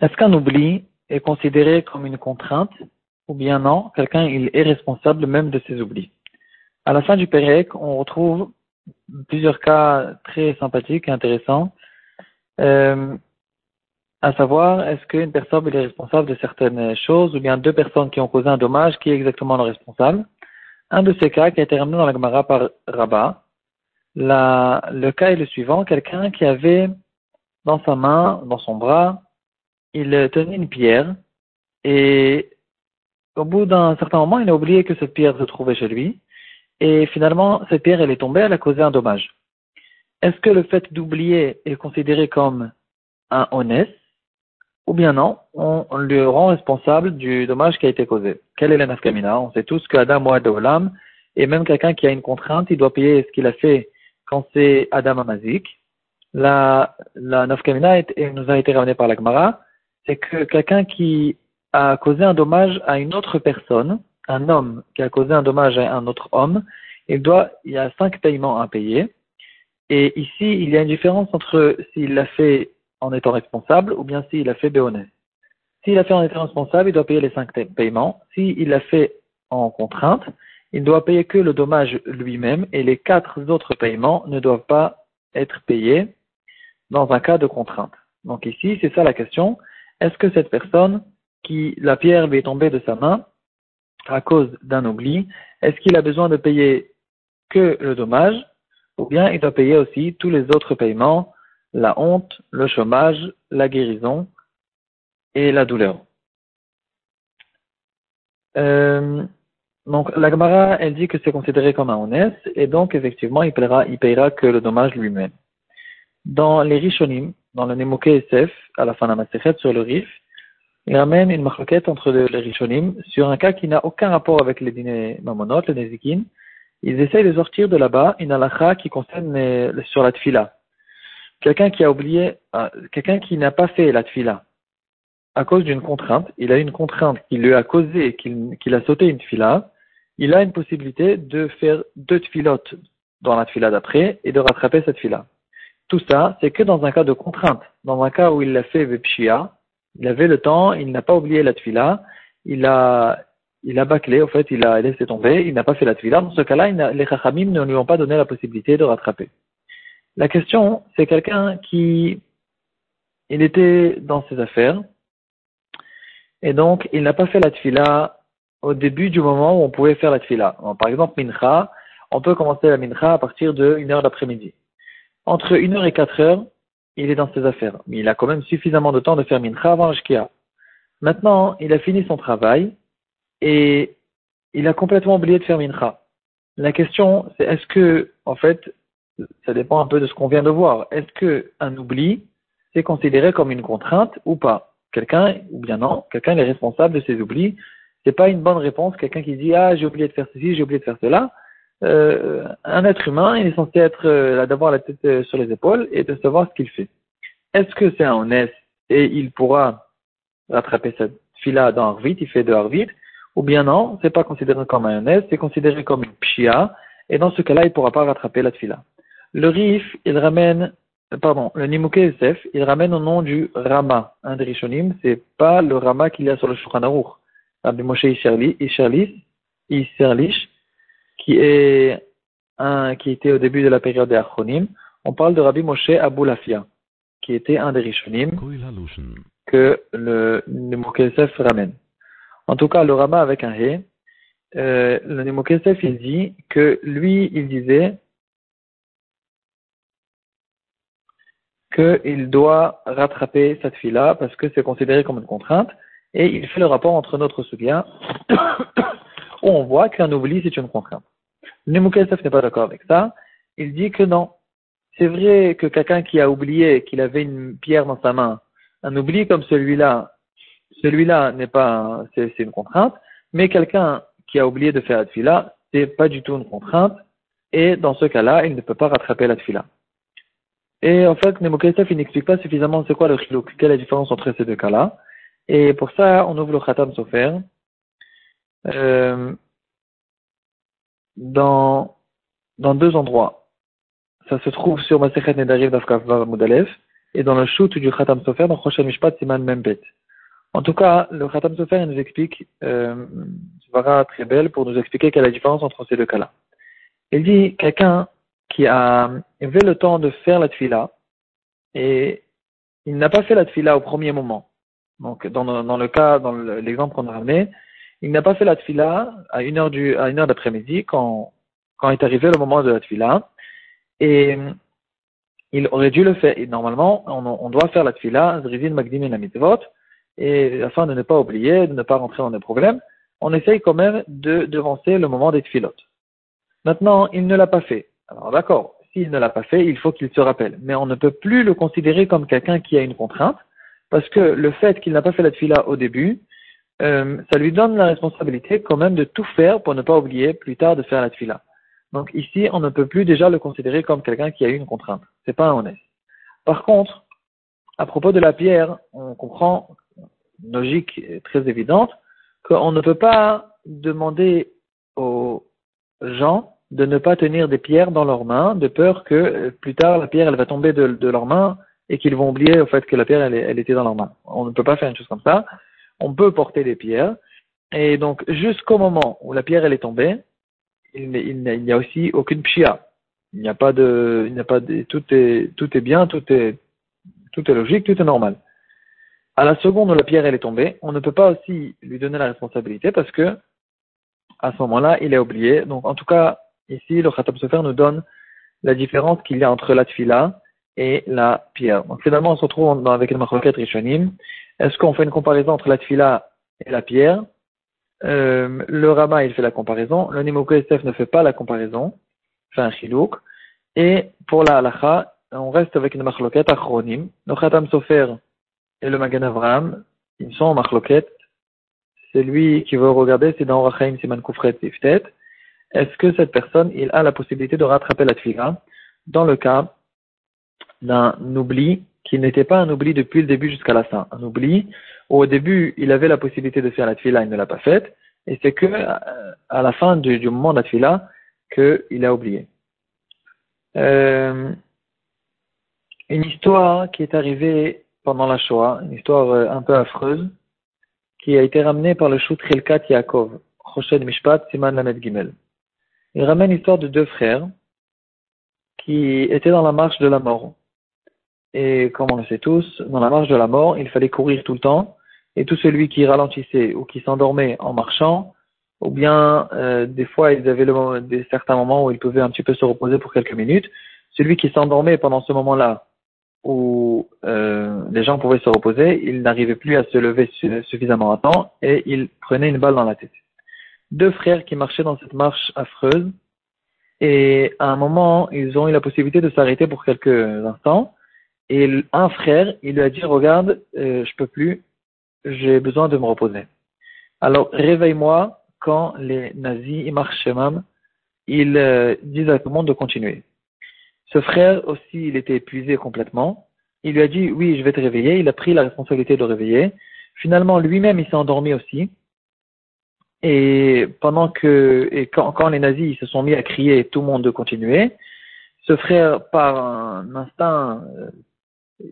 Est-ce qu'un oubli est considéré comme une contrainte ou bien non, quelqu'un il est responsable même de ses oublis. À la fin du Pérec, on retrouve plusieurs cas très sympathiques et intéressants, euh, à savoir est-ce qu'une personne est responsable de certaines choses ou bien deux personnes qui ont causé un dommage, qui est exactement le responsable? Un de ces cas qui a été ramené dans la Gemara par Rabat, le cas est le suivant, quelqu'un qui avait dans sa main, dans son bras, il tenait une pierre et au bout d'un certain moment, il a oublié que cette pierre se trouvait chez lui et finalement, cette pierre, elle est tombée, elle a causé un dommage. Est-ce que le fait d'oublier est considéré comme un honnête ou bien non, on, lui rend responsable du dommage qui a été causé. Quelle est la nafkamina On sait tous qu'Adam ou Adam et même quelqu'un qui a une contrainte, il doit payer ce qu'il a fait quand c'est Adam Amazik. La, la nafkamina nous a été ramenée par la Gemara, c'est que quelqu'un qui a causé un dommage à une autre personne, un homme qui a causé un dommage à un autre homme, il doit, il y a cinq paiements à payer. Et ici, il y a une différence entre s'il l'a fait en étant responsable ou bien s'il l'a fait béonet. S'il l'a fait en étant responsable, il doit payer les cinq paiements. S'il l'a fait en contrainte, il doit payer que le dommage lui-même et les quatre autres paiements ne doivent pas être payés dans un cas de contrainte. Donc ici, c'est ça la question. Est-ce que cette personne qui, la pierre lui est tombée de sa main à cause d'un oubli, est-ce qu'il a besoin de payer que le dommage ou bien il doit payer aussi tous les autres paiements, la honte, le chômage, la guérison et la douleur? Euh, donc la Gemara, elle dit que c'est considéré comme un honnête et donc effectivement il paiera, il payera que le dommage lui-même. Dans les Rishonim, dans le Nemoke SF, à la fin de la Masechet sur le Rif, il ramène une marquette entre les Rishonim sur un cas qui n'a aucun rapport avec les dîners mamonot, les Nezikin. Ils essayent de sortir de là-bas une halakha qui concerne sur la tfila. Quelqu'un qui a oublié, euh, quelqu'un qui n'a pas fait la tfila à cause d'une contrainte, il a une contrainte qui lui a causé qu'il a sauté une tfila, il a une possibilité de faire deux tfilotes dans la tfila d'après et de rattraper cette fila. Tout ça, c'est que dans un cas de contrainte. Dans un cas où il l'a fait vepshia, il avait le temps, il n'a pas oublié la tfila, il a, il a bâclé, en fait, il a laissé tomber, il n'a pas fait la tfila. Dans ce cas-là, les chachamim ne lui ont pas donné la possibilité de rattraper. La question, c'est quelqu'un qui, il était dans ses affaires, et donc il n'a pas fait la tfila au début du moment où on pouvait faire la tfila. par exemple, mincha, on peut commencer la mincha à partir de 1 heure d'après-midi. Entre 1 heure et 4 heures, il est dans ses affaires. Mais il a quand même suffisamment de temps de faire mincha avant Shkia. Maintenant, il a fini son travail et il a complètement oublié de faire mincha. La question, c'est est-ce que, en fait, ça dépend un peu de ce qu'on vient de voir. Est-ce que un oubli, c'est considéré comme une contrainte ou pas? Quelqu'un, ou bien non, quelqu'un est responsable de ses oublis. C'est pas une bonne réponse. Quelqu'un qui dit ah j'ai oublié de faire ceci, j'ai oublié de faire cela. Euh, un être humain, il est censé être euh, d'avoir la tête euh, sur les épaules et de savoir ce qu'il fait. Est-ce que c'est un honnête et il pourra rattraper cette fila dans Harvit, il fait de Harvit, ou bien non, c'est pas considéré comme un honnête, c'est considéré comme une pshia, et dans ce cas-là, il pourra pas rattraper la fila. Le Rif, il ramène, pardon, le Nimouke Yosef, il ramène au nom du Rama, un des Rishonim, c'est pas le Rama qu'il y a sur le Shulchan Aruch. Rabbi Moshe Isherlish, qui est un, qui était au début de la période des Achronim, on parle de Rabbi Moshe Aboulafia, qui était un des Rishonim que le Nemokesef ramène. En tout cas, le Rama avec un He, euh, le Nemokesef, il dit que lui, il disait qu'il doit rattraper cette fille-là parce que c'est considéré comme une contrainte et il fait le rapport entre notre soutien où on voit qu'un oubli c'est une contrainte. Nemukesef n'est pas d'accord avec ça. Il dit que non. C'est vrai que quelqu'un qui a oublié qu'il avait une pierre dans sa main, un oubli comme celui-là, celui-là n'est pas, c'est une contrainte, mais quelqu'un qui a oublié de faire la tfila, c'est pas du tout une contrainte, et dans ce cas-là, il ne peut pas rattraper la. Et en fait, Nemokesef, il n'explique pas suffisamment c'est quoi le chilouk, quelle est la différence entre ces deux cas-là. Et pour ça, on ouvre le Khatam Sofer. Euh, dans, dans deux endroits. Ça se trouve sur Masechet Nedariv d'Afkav Moudalev et dans le shoot du Khatam Sofer dans Rosh Mishpat Siman Membet. En tout cas, le Khatam Sofer nous explique, euh, très belle pour nous expliquer quelle est la différence entre ces deux cas-là. Il dit quelqu'un qui a avait le temps de faire la tfila et il n'a pas fait la tfila au premier moment. Donc, dans, dans le cas, dans l'exemple qu'on a ramené, il n'a pas fait la tfila à une heure d'après-midi quand, est arrivé le moment de la tfila. Et il aurait dû le faire. Et normalement, on, doit faire la tfila, zrizin magdim la et afin de ne pas oublier, de ne pas rentrer dans des problèmes, on essaye quand même de devancer le moment des tfilot. Maintenant, il ne l'a pas fait. Alors d'accord, s'il ne l'a pas fait, il faut qu'il se rappelle. Mais on ne peut plus le considérer comme quelqu'un qui a une contrainte, parce que le fait qu'il n'a pas fait la tfila au début, ça lui donne la responsabilité quand même de tout faire pour ne pas oublier plus tard de faire la tfila. Donc ici, on ne peut plus déjà le considérer comme quelqu'un qui a eu une contrainte. C'est pas un honnête. Par contre, à propos de la pierre, on comprend logique très évidente qu'on ne peut pas demander aux gens de ne pas tenir des pierres dans leurs mains, de peur que euh, plus tard la pierre elle va tomber de, leurs mains et qu'ils vont oublier au fait que la pierre elle, elle, était dans leurs mains. On ne peut pas faire une chose comme ça. On peut porter des pierres et donc jusqu'au moment où la pierre elle est tombée, il, n'y a aussi aucune pshia. Il n'y a pas de, il n'y a pas de, tout est, tout est bien, tout est, tout est logique, tout est normal. À la seconde où la pierre elle est tombée, on ne peut pas aussi lui donner la responsabilité parce que à ce moment-là, il est oublié. Donc, en tout cas, ici, le Khatab Sofer nous donne la différence qu'il y a entre la tfila et la pierre. Donc, finalement, on se retrouve avec le Machoket Rishonim. Est-ce qu'on fait une comparaison entre la tfila et la pierre euh, Le Rama, il fait la comparaison. Le Nimoko ne fait pas la comparaison. Fait un chilouk. Et pour la halacha, on reste avec une machloket achronim. Le Khatam Sofer et le Magan Avram, ils sont en machloket c'est lui qui veut regarder, c'est dans Rachaim Siman Koufret Siftet. Est-ce que cette personne, il a la possibilité de rattraper la tfila dans le cas d'un oubli qui n'était pas un oubli depuis le début jusqu'à la fin. Un oubli où au début, il avait la possibilité de faire la tfila, il ne l'a pas faite, et c'est que à la fin du, moment de la tfila qu'il a oublié. Euh, une histoire qui est arrivée pendant la Shoah, une histoire euh, un peu affreuse, qui a été ramené par le Shut Khilkat Yaakov, Choshed Mishpat, Siman Lamed Gimel. Il ramène l'histoire de deux frères qui étaient dans la marche de la mort. Et comme on le sait tous, dans la marche de la mort, il fallait courir tout le temps, et tout celui qui ralentissait ou qui s'endormait en marchant, ou bien euh, des fois ils avaient le, des certains moments où ils pouvaient un petit peu se reposer pour quelques minutes, celui qui s'endormait pendant ce moment-là où euh, les gens pouvaient se reposer, ils n'arrivaient plus à se lever suffisamment à temps et ils prenaient une balle dans la tête. Deux frères qui marchaient dans cette marche affreuse et à un moment, ils ont eu la possibilité de s'arrêter pour quelques instants et un frère, il lui a dit, regarde, euh, je peux plus, j'ai besoin de me reposer. Alors réveille-moi quand les nazis, ils marchent même, ils euh, disent à tout le monde de continuer. Ce frère aussi, il était épuisé complètement. Il lui a dit, oui, je vais te réveiller. Il a pris la responsabilité de le réveiller. Finalement, lui-même, il s'est endormi aussi. Et pendant que, quand, les nazis se sont mis à crier tout le monde de continuer, ce frère, par un instinct, euh,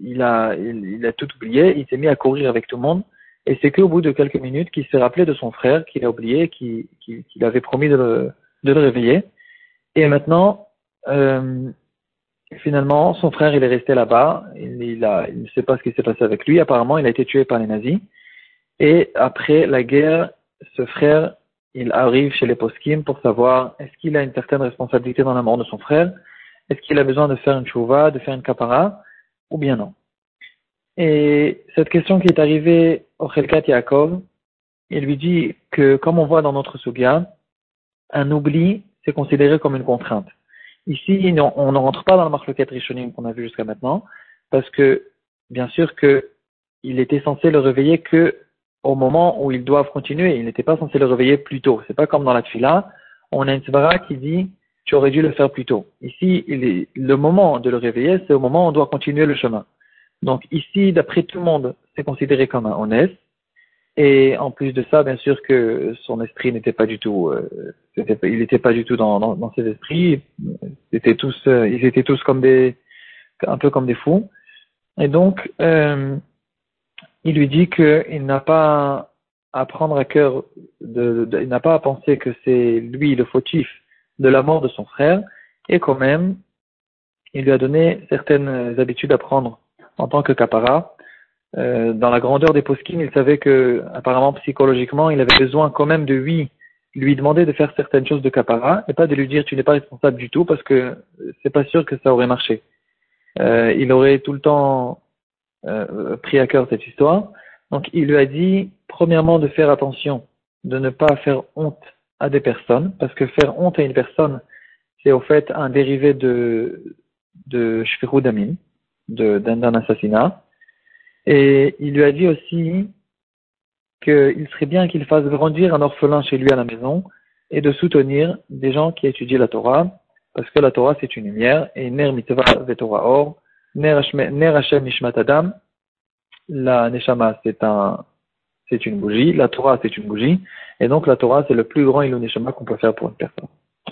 il a, il, a tout oublié. Il s'est mis à courir avec tout le monde. Et c'est qu'au bout de quelques minutes qu'il s'est rappelé de son frère, qu'il a oublié, qu'il avait promis de le, réveiller. Et maintenant, euh, finalement, son frère, il est resté là-bas. Il, il, il ne sait pas ce qui s'est passé avec lui. Apparemment, il a été tué par les nazis. Et après la guerre, ce frère, il arrive chez les poskim pour savoir est-ce qu'il a une certaine responsabilité dans la mort de son frère, est-ce qu'il a besoin de faire une chouva, de faire une kapara, ou bien non. Et cette question qui est arrivée au Khelkat Yaakov, il lui dit que, comme on voit dans notre Sugya, un oubli, c'est considéré comme une contrainte. Ici, on ne rentre pas dans le marloquette Rishonim qu'on a vu jusqu'à maintenant, parce que, bien sûr qu'il était censé le réveiller que au moment où ils doivent continuer. Il n'était pas censé le réveiller plus tôt. C'est pas comme dans la tfila. On a une svara qui dit, tu aurais dû le faire plus tôt. Ici, le moment de le réveiller, c'est au moment où on doit continuer le chemin. Donc ici, d'après tout le monde, c'est considéré comme un honnête. Et en plus de ça, bien sûr que son esprit n'était pas du tout, euh, il n'était pas du tout dans, dans, dans, ses esprits. Ils étaient tous, euh, ils étaient tous comme des, un peu comme des fous. Et donc, euh, il lui dit qu'il n'a pas à prendre à cœur, de, il n'a pas à penser que c'est lui le fautif de la mort de son frère, et quand même, il lui a donné certaines habitudes à prendre en tant que capara. Euh, dans la grandeur des poskim, il savait que, apparemment, psychologiquement, il avait besoin quand même de lui, lui demander de faire certaines choses de capara, et pas de lui dire tu n'es pas responsable du tout, parce que c'est pas sûr que ça aurait marché. Euh, il aurait tout le temps euh, pris à cœur cette histoire. Donc il lui a dit, premièrement, de faire attention, de ne pas faire honte à des personnes, parce que faire honte à une personne, c'est au fait un dérivé de, de Shfirudamin, d'un assassinat. Et il lui a dit aussi qu'il serait bien qu'il fasse grandir un orphelin chez lui à la maison et de soutenir des gens qui étudient la Torah, parce que la Torah c'est une lumière, et Ner Mitzvah Vetorah Or, Ner Hashem Nishmat Adam, la Neshama c'est un, c'est une bougie, la Torah c'est une bougie, et donc la Torah c'est le plus grand Neshama qu'on peut faire pour une personne.